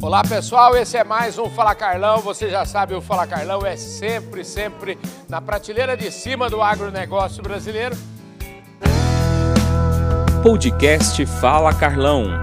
Olá pessoal, esse é mais um Fala Carlão. Você já sabe, o Fala Carlão é sempre, sempre na prateleira de cima do agronegócio brasileiro. Podcast Fala Carlão.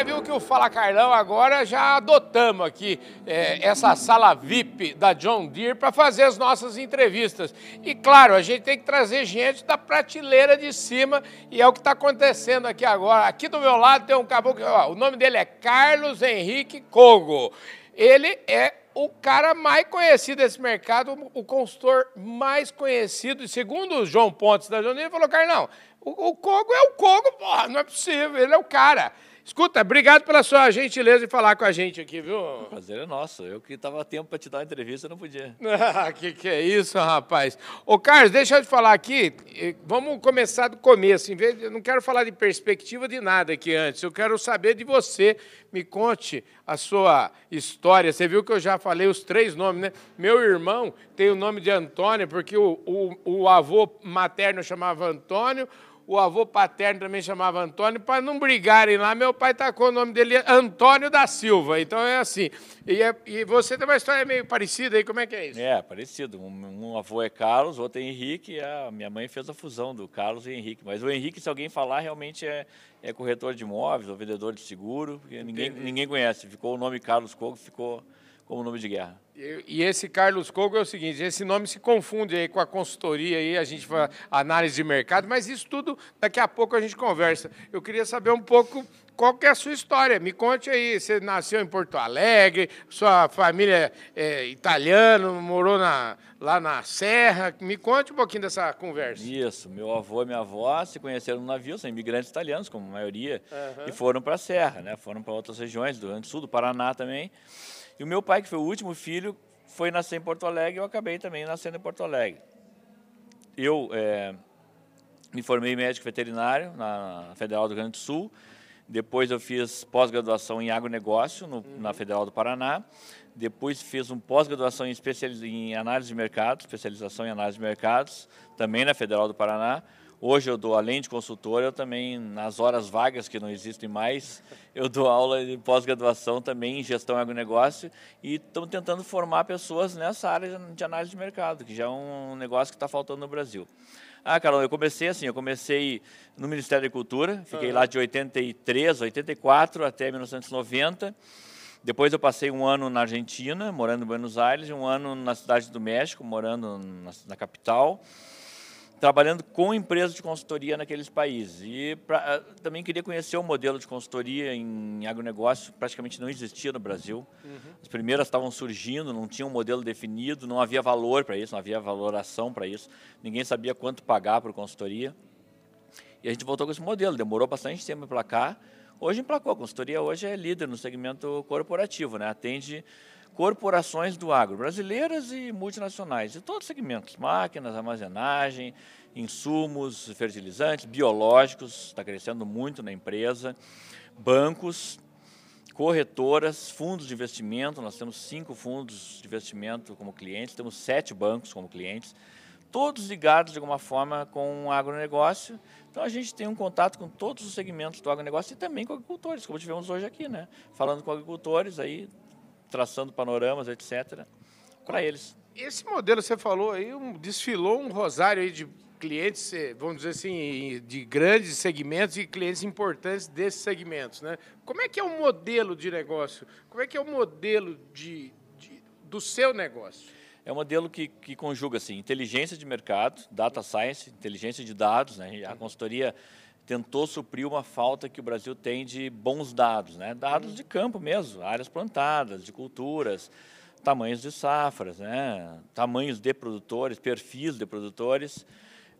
Você viu que o Fala Carlão agora já adotamos aqui é, essa sala VIP da John Deere para fazer as nossas entrevistas. E claro, a gente tem que trazer gente da prateleira de cima e é o que está acontecendo aqui agora. Aqui do meu lado tem um caboclo, ó, o nome dele é Carlos Henrique Cogo. Ele é o cara mais conhecido desse mercado, o consultor mais conhecido, segundo o João Pontes da John Deere, falou, Carlão, o, o Cogo é o Cogo, porra, não é possível, ele é o cara. Escuta, obrigado pela sua gentileza de falar com a gente aqui, viu? O prazer é nosso. Eu que estava tempo para te dar uma entrevista, não podia. Ah, que que é isso, rapaz? Ô, Carlos, deixa eu te falar aqui. Vamos começar do começo. Em vez de, eu não quero falar de perspectiva de nada aqui antes. Eu quero saber de você. Me conte a sua história. Você viu que eu já falei os três nomes, né? Meu irmão tem o nome de Antônio, porque o, o, o avô materno chamava Antônio o avô paterno também chamava Antônio, para não brigarem lá, meu pai tacou o nome dele Antônio da Silva. Então é assim. E, é, e você tem uma história meio parecida aí, como é que é isso? É, parecido. Um, um avô é Carlos, outro é Henrique, e a minha mãe fez a fusão do Carlos e Henrique. Mas o Henrique, se alguém falar, realmente é, é corretor de imóveis ou vendedor de seguro, porque ninguém, ninguém conhece. Ficou o nome Carlos Coco, ficou como nome de guerra. E, e, esse Carlos Cogo é o seguinte, esse nome se confunde aí com a consultoria aí, a gente faz análise de mercado, mas isso tudo daqui a pouco a gente conversa. Eu queria saber um pouco qual que é a sua história. Me conte aí, você nasceu em Porto Alegre, sua família é italiana, morou na, lá na Serra. Me conte um pouquinho dessa conversa. Isso, meu avô e minha avó se conheceram no navio, são imigrantes italianos, como a maioria, uhum. e foram para a Serra, né? foram para outras regiões, do Rio Grande do Sul, do Paraná também. E o meu pai, que foi o último filho, foi nascer em Porto Alegre, eu acabei também nascendo em Porto Alegre. Eu é, me formei médico veterinário na Federal do Rio Grande do Sul, depois eu fiz pós-graduação em agronegócio no, uhum. na Federal do Paraná, depois fiz um pós-graduação em, em análise de mercados, especialização em análise de mercados, também na Federal do Paraná, Hoje eu dou, além de consultor, eu também, nas horas vagas, que não existem mais, eu dou aula de pós-graduação também em gestão agronegócio e estamos tentando formar pessoas nessa área de análise de mercado, que já é um negócio que está faltando no Brasil. Ah, Carol, eu comecei assim, eu comecei no Ministério da Agricultura, fiquei uhum. lá de 83, 84 até 1990. Depois eu passei um ano na Argentina, morando em Buenos Aires, e um ano na cidade do México, morando na, na capital trabalhando com empresas de consultoria naqueles países. E pra, ah, também queria conhecer o modelo de consultoria em agronegócio, praticamente não existia no Brasil. Uhum. As primeiras estavam surgindo, não tinha um modelo definido, não havia valor para isso, não havia valoração para isso, ninguém sabia quanto pagar por consultoria. E a gente voltou com esse modelo, demorou bastante tempo para cá. Hoje emplacou, a consultoria hoje é líder no segmento corporativo, né? atende corporações do agro, brasileiras e multinacionais, de todos os segmentos, máquinas, armazenagem, insumos, fertilizantes, biológicos, está crescendo muito na empresa, bancos, corretoras, fundos de investimento, nós temos cinco fundos de investimento como clientes, temos sete bancos como clientes, todos ligados de alguma forma com o agronegócio. Então a gente tem um contato com todos os segmentos do agronegócio e também com agricultores, como tivemos hoje aqui, né? Falando com agricultores aí, traçando panoramas, etc., para eles. Esse modelo você falou aí, um, desfilou um rosário aí de clientes, eh, vamos dizer assim, de grandes segmentos e clientes importantes desses segmentos, né? Como é que é o modelo de negócio? Como é que é o modelo de, de do seu negócio? É um modelo que, que conjuga assim, inteligência de mercado, data science, inteligência de dados, né? A consultoria tentou suprir uma falta que o Brasil tem de bons dados, né? dados de campo mesmo, áreas plantadas, de culturas, tamanhos de safras, né? tamanhos de produtores, perfis de produtores,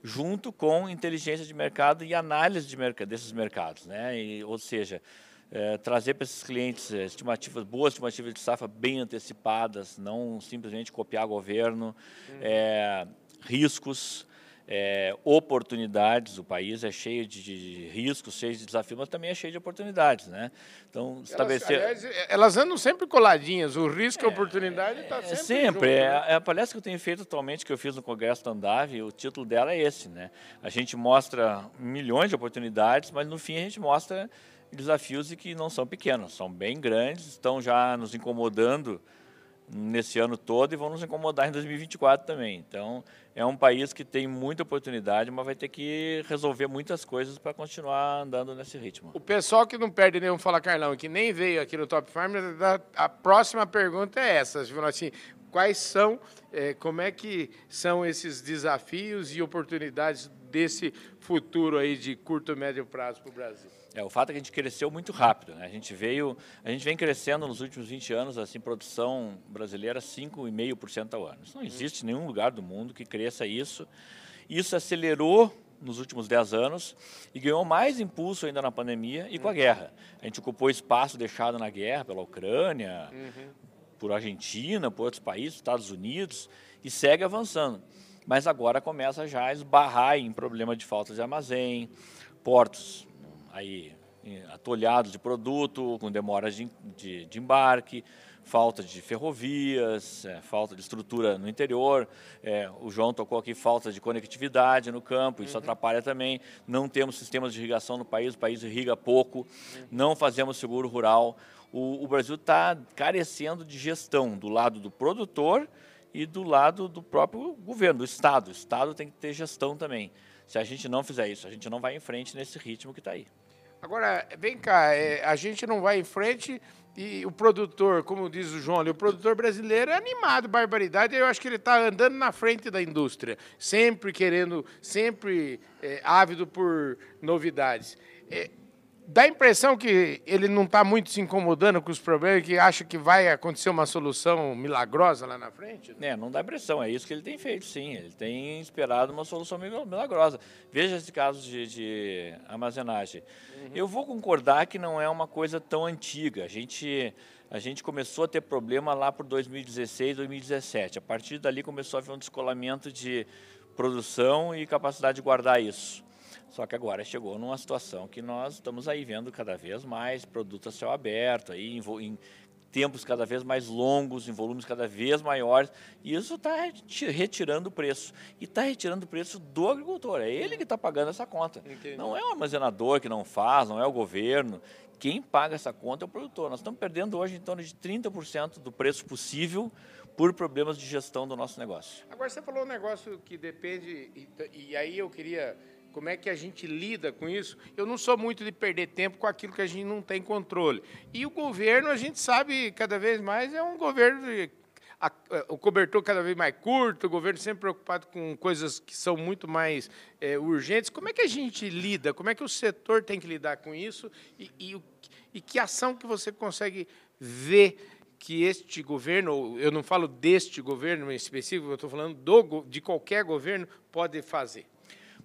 junto com inteligência de mercado e análise de merc desses mercados. Né? E, ou seja, é, trazer para esses clientes é, estimativas, boas estimativas de safra bem antecipadas, não simplesmente copiar governo, uhum. é, riscos, é, oportunidades. O país é cheio de, de, riscos, cheio de desafios, mas também é cheio de oportunidades, né? Então estabelecer. Elas, aliás, elas andam sempre coladinhas. O risco e a é, oportunidade está sempre. É, sempre. Junto, é, né? é, a palestra que eu tenho feito atualmente, que eu fiz no Congresso da Andave, o título dela é esse, né? A gente mostra milhões de oportunidades, mas no fim a gente mostra desafios e que não são pequenos, são bem grandes, estão já nos incomodando nesse ano todo e vão nos incomodar em 2024 também. Então, é um país que tem muita oportunidade, mas vai ter que resolver muitas coisas para continuar andando nesse ritmo. O pessoal que não perde nenhum Fala Carlão, que nem veio aqui no Top Farm, a próxima pergunta é essa. Assim, quais são, é, como é que são esses desafios e oportunidades desse futuro aí de curto e médio prazo para o Brasil? É, o fato é que a gente cresceu muito rápido. Né? A gente veio, a gente vem crescendo nos últimos 20 anos, assim, produção brasileira 5,5% ao ano. Isso não existe em nenhum lugar do mundo que cresça isso. Isso acelerou nos últimos 10 anos e ganhou mais impulso ainda na pandemia e com a guerra. A gente ocupou espaço deixado na guerra pela Ucrânia, uhum. por Argentina, por outros países, Estados Unidos, e segue avançando. Mas agora começa já a esbarrar em problema de falta de armazém, portos aí atolhados de produto, com demoras de, de, de embarque, falta de ferrovias, é, falta de estrutura no interior. É, o João tocou aqui falta de conectividade no campo, isso uhum. atrapalha também. Não temos sistemas de irrigação no país, o país irriga pouco, uhum. não fazemos seguro rural. O, o Brasil está carecendo de gestão do lado do produtor e do lado do próprio governo, do Estado. O Estado tem que ter gestão também. Se a gente não fizer isso, a gente não vai em frente nesse ritmo que está aí. Agora, vem cá, é, a gente não vai em frente e o produtor, como diz o João ali, o produtor brasileiro é animado, barbaridade. Eu acho que ele está andando na frente da indústria, sempre querendo, sempre é, ávido por novidades. É, dá a impressão que ele não está muito se incomodando com os problemas, que acha que vai acontecer uma solução milagrosa lá na frente? É, não dá impressão, é isso que ele tem feito, sim. Ele tem esperado uma solução milagrosa. Veja esse caso de, de armazenagem. Uhum. Eu vou concordar que não é uma coisa tão antiga. A gente, a gente começou a ter problema lá por 2016, 2017. A partir dali começou a haver um descolamento de produção e capacidade de guardar isso. Só que agora chegou numa situação que nós estamos aí vendo cada vez mais produtos a céu aberto, aí em, em tempos cada vez mais longos, em volumes cada vez maiores, e isso está retirando o preço. E está retirando o preço do agricultor, é ele que está pagando essa conta. Entendi. Não é o armazenador que não faz, não é o governo. Quem paga essa conta é o produtor. Nós estamos perdendo hoje em torno de 30% do preço possível por problemas de gestão do nosso negócio. Agora você falou um negócio que depende, e, e aí eu queria como é que a gente lida com isso? Eu não sou muito de perder tempo com aquilo que a gente não tem controle. E o governo, a gente sabe, cada vez mais é um governo de, a, o cobertor cada vez mais curto, o governo sempre preocupado com coisas que são muito mais é, urgentes. Como é que a gente lida? Como é que o setor tem que lidar com isso? E, e, e que ação que você consegue ver que este governo, eu não falo deste governo em específico, eu estou falando do, de qualquer governo, pode fazer?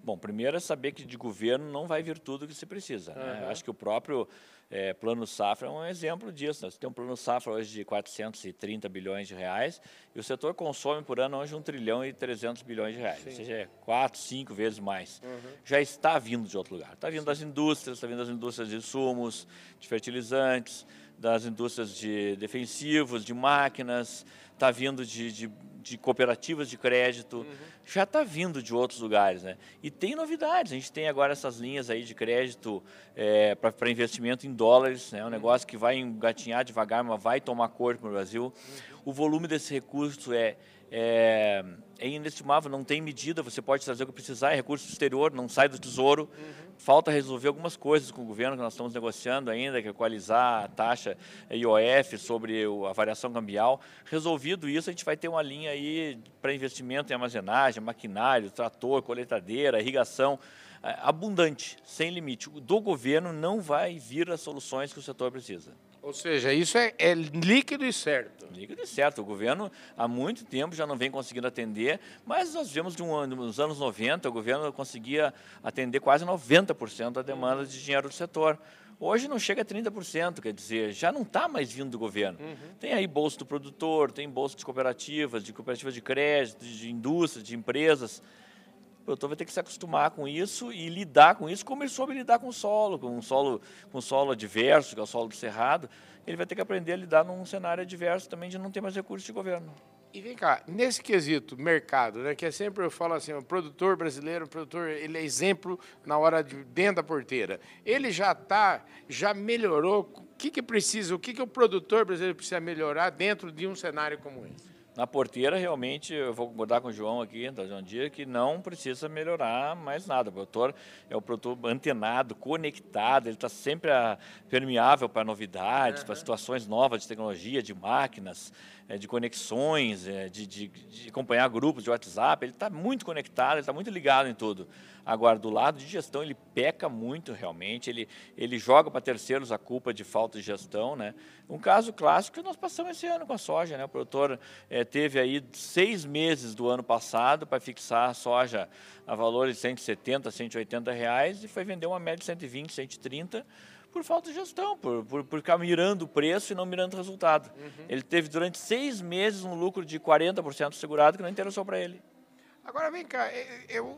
Bom, primeiro é saber que de governo não vai vir tudo que se precisa. Uhum. Né? Acho que o próprio é, Plano Safra é um exemplo disso. Nós temos um Plano Safra hoje de 430 bilhões de reais e o setor consome por ano hoje 1 trilhão e 300 bilhões de reais, Sim. ou seja, é quatro, cinco vezes mais. Uhum. Já está vindo de outro lugar. Está vindo Sim. das indústrias, está vindo das indústrias de insumos, de fertilizantes, das indústrias de defensivos, de máquinas, está vindo de, de de cooperativas de crédito, uhum. já está vindo de outros lugares. Né? E tem novidades, a gente tem agora essas linhas aí de crédito é, para investimento em dólares, né? um uhum. negócio que vai engatinhar devagar, mas vai tomar corpo no Brasil. Uhum. O volume desse recurso é, é, é, inestimável, não tem medida, você pode trazer o que precisar, é recurso exterior, não sai do tesouro. Uhum. Falta resolver algumas coisas com o governo que nós estamos negociando ainda, que é equalizar a taxa IOF sobre a variação cambial. Resolvido isso, a gente vai ter uma linha aí para investimento em armazenagem, maquinário, trator, coletadeira, irrigação é, abundante, sem limite. Do governo não vai vir as soluções que o setor precisa. Ou seja, isso é, é, líquido e certo. Líquido e certo. O governo há muito tempo já não vem conseguindo atender, mas nós vemos de um ano, nos anos 90, o governo conseguia atender quase 90% da demanda de dinheiro do setor. Hoje não chega a 30%, quer dizer, já não está mais vindo do governo. Uhum. Tem aí bolsa do produtor, tem bolsa de cooperativas, de cooperativas de crédito, de indústrias, de empresas. O produtor vai ter que se acostumar com isso e lidar com isso como ele soube lidar com o solo, com um solo, com um solo adverso, que é o solo do cerrado. Ele vai ter que aprender a lidar num cenário adverso também de não ter mais recursos de governo. E vem cá, nesse quesito, mercado, né, que é sempre eu falo assim, o produtor brasileiro, o produtor, ele é exemplo na hora de dentro da porteira. Ele já está, já melhorou. O que, que precisa, o que, que o produtor brasileiro precisa melhorar dentro de um cenário como esse? Na porteira, realmente, eu vou concordar com o João aqui, da João Dia, que não precisa melhorar mais nada. O produtor é o produtor antenado, conectado, ele está sempre ah, permeável para novidades, uhum. para situações novas de tecnologia, de máquinas, eh, de conexões, eh, de, de, de acompanhar grupos de WhatsApp. Ele está muito conectado, ele está muito ligado em tudo. Agora, do lado de gestão, ele peca muito realmente, ele, ele joga para terceiros a culpa de falta de gestão. Né? Um caso clássico que nós passamos esse ano com a soja. Né? O produtor é, teve aí seis meses do ano passado para fixar a soja a valores de 170, 180 reais e foi vender uma média de 120, 130 por falta de gestão, por, por, por ficar mirando o preço e não mirando o resultado. Uhum. Ele teve durante seis meses um lucro de 40% segurado que não interessou para ele. Agora vem cá,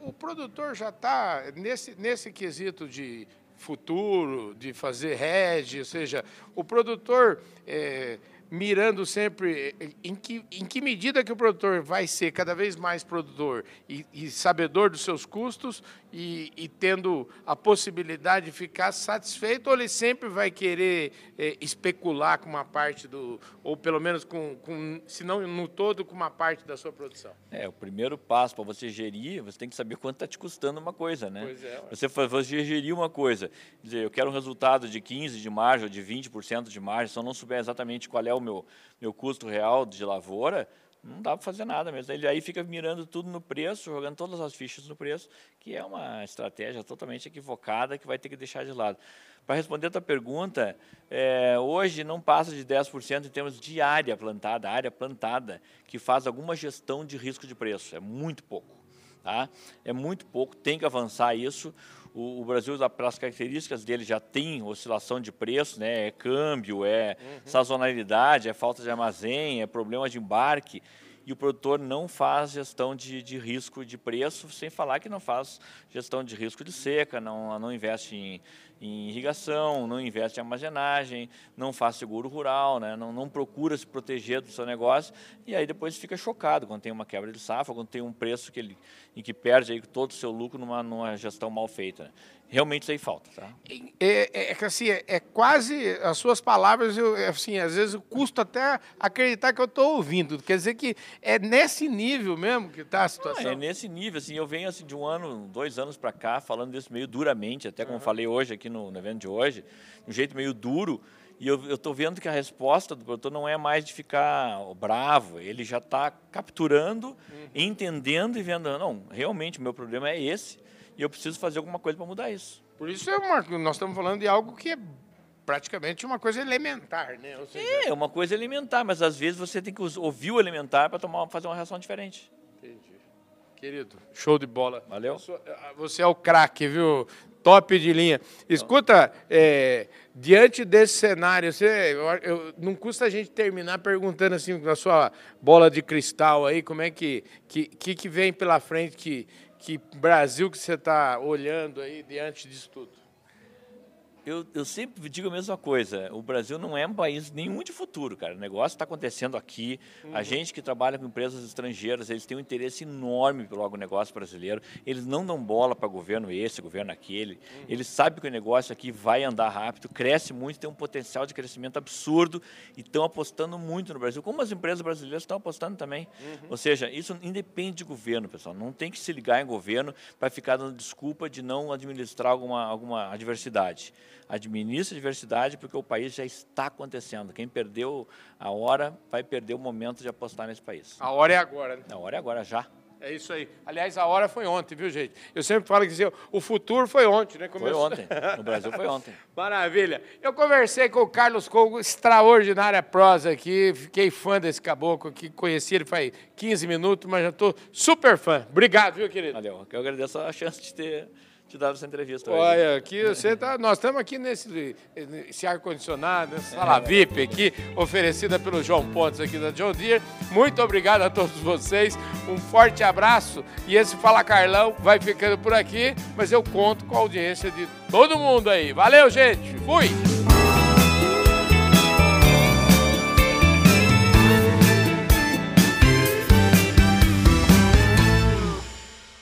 o produtor já está nesse, nesse quesito de futuro, de fazer hedge, ou seja, o produtor é, mirando sempre em que, em que medida que o produtor vai ser cada vez mais produtor e, e sabedor dos seus custos e, e, tendo a possibilidade de ficar satisfeito, ou ele sempre vai querer é, especular com uma parte do, ou pelo menos com, com, se não no todo, com uma parte da sua produção? É, o primeiro passo para você gerir, você tem que saber quanto está te custando uma coisa, né? Pois é. Você, você gerir uma coisa, dizer, eu quero um resultado de 15% de margem ou de 20% de margem, se eu não souber exatamente qual é o meu, meu custo real de lavoura, não dá para fazer nada mesmo. Ele aí fica mirando tudo no preço, jogando todas as fichas no preço, que é uma estratégia totalmente equivocada que vai ter que deixar de lado. Para responder a tua pergunta, é, hoje não passa de 10% em termos de área plantada, área plantada, que faz alguma gestão de risco de preço. É muito pouco. Tá? É muito pouco, tem que avançar isso. O, o Brasil, pelas características dele, já tem oscilação de preço, né? é câmbio, é uhum. sazonalidade, é falta de armazém, é problema de embarque e o produtor não faz gestão de, de, risco de preço, sem falar que não faz gestão de risco de seca, não, não investe em, em irrigação, não investe em armazenagem, não faz seguro rural, né? não, não procura se proteger do seu negócio e aí depois fica chocado quando tem uma quebra de safra, quando tem um preço que ele, em que perde aí todo o seu lucro numa, numa gestão mal feita. Né? realmente isso aí falta. Tá? É, é, é, assim, é, é, quase as suas palavras, eu, é assim, às vezes custa até acreditar que eu estou ouvindo. Quer dizer que é nesse nível mesmo que está a situação? é nesse nível. Assim, eu venho assim, de um ano, dois anos para cá, falando disso meio duramente, até como uhum. falei hoje aqui no, no evento de hoje, de um jeito meio duro. E eu estou vendo que a resposta do produtor não é mais de ficar bravo, ele já está capturando, uhum. entendendo e vendo, não, realmente o meu problema é esse e eu preciso fazer alguma coisa para mudar isso. Por isso é uma, nós estamos falando de algo que é praticamente uma coisa elementar, né? Seja... É, uma coisa elementar, mas às vezes você tem que ouvir o elementar para tomar, fazer uma reação diferente. Entendi. Querido, show de bola. Valeu. Você é o craque, viu? Top de linha. Escuta, é, diante desse cenário, você, eu, eu, não custa a gente terminar perguntando assim, na sua bola de cristal aí, como é que, que, que vem pela frente que que Brasil que você está olhando aí diante disso tudo? Eu, eu sempre digo a mesma coisa. O Brasil não é um país nenhum de futuro, cara. O negócio está acontecendo aqui. Uhum. A gente que trabalha com empresas estrangeiras, eles têm um interesse enorme pelo agronegócio brasileiro. Eles não dão bola para governo esse, governo aquele. Uhum. Eles sabem que o negócio aqui vai andar rápido, cresce muito, tem um potencial de crescimento absurdo e estão apostando muito no Brasil. Como as empresas brasileiras estão apostando também. Uhum. Ou seja, isso independe de governo, pessoal. Não tem que se ligar em governo para ficar dando desculpa de não administrar alguma, alguma adversidade administre a diversidade, porque o país já está acontecendo. Quem perdeu a hora vai perder o momento de apostar nesse país. A hora é agora, né? A hora é agora, já. É isso aí. Aliás, a hora foi ontem, viu, gente? Eu sempre falo que o futuro foi ontem, né? Começou... Foi ontem. No Brasil foi ontem. Maravilha. Eu conversei com o Carlos Cogo, extraordinária prosa aqui. Fiquei fã desse caboclo que conheci ele faz 15 minutos, mas já estou super fã. Obrigado, viu, querido? Valeu. Eu agradeço a chance de ter te dado essa entrevista hoje. Olha, aqui você tá, nós estamos aqui nesse, nesse ar-condicionado, nessa sala VIP aqui, oferecida pelo João Pontes aqui da John Deere. Muito obrigado a todos vocês, um forte abraço e esse Fala Carlão vai ficando por aqui, mas eu conto com a audiência de todo mundo aí. Valeu, gente! Fui!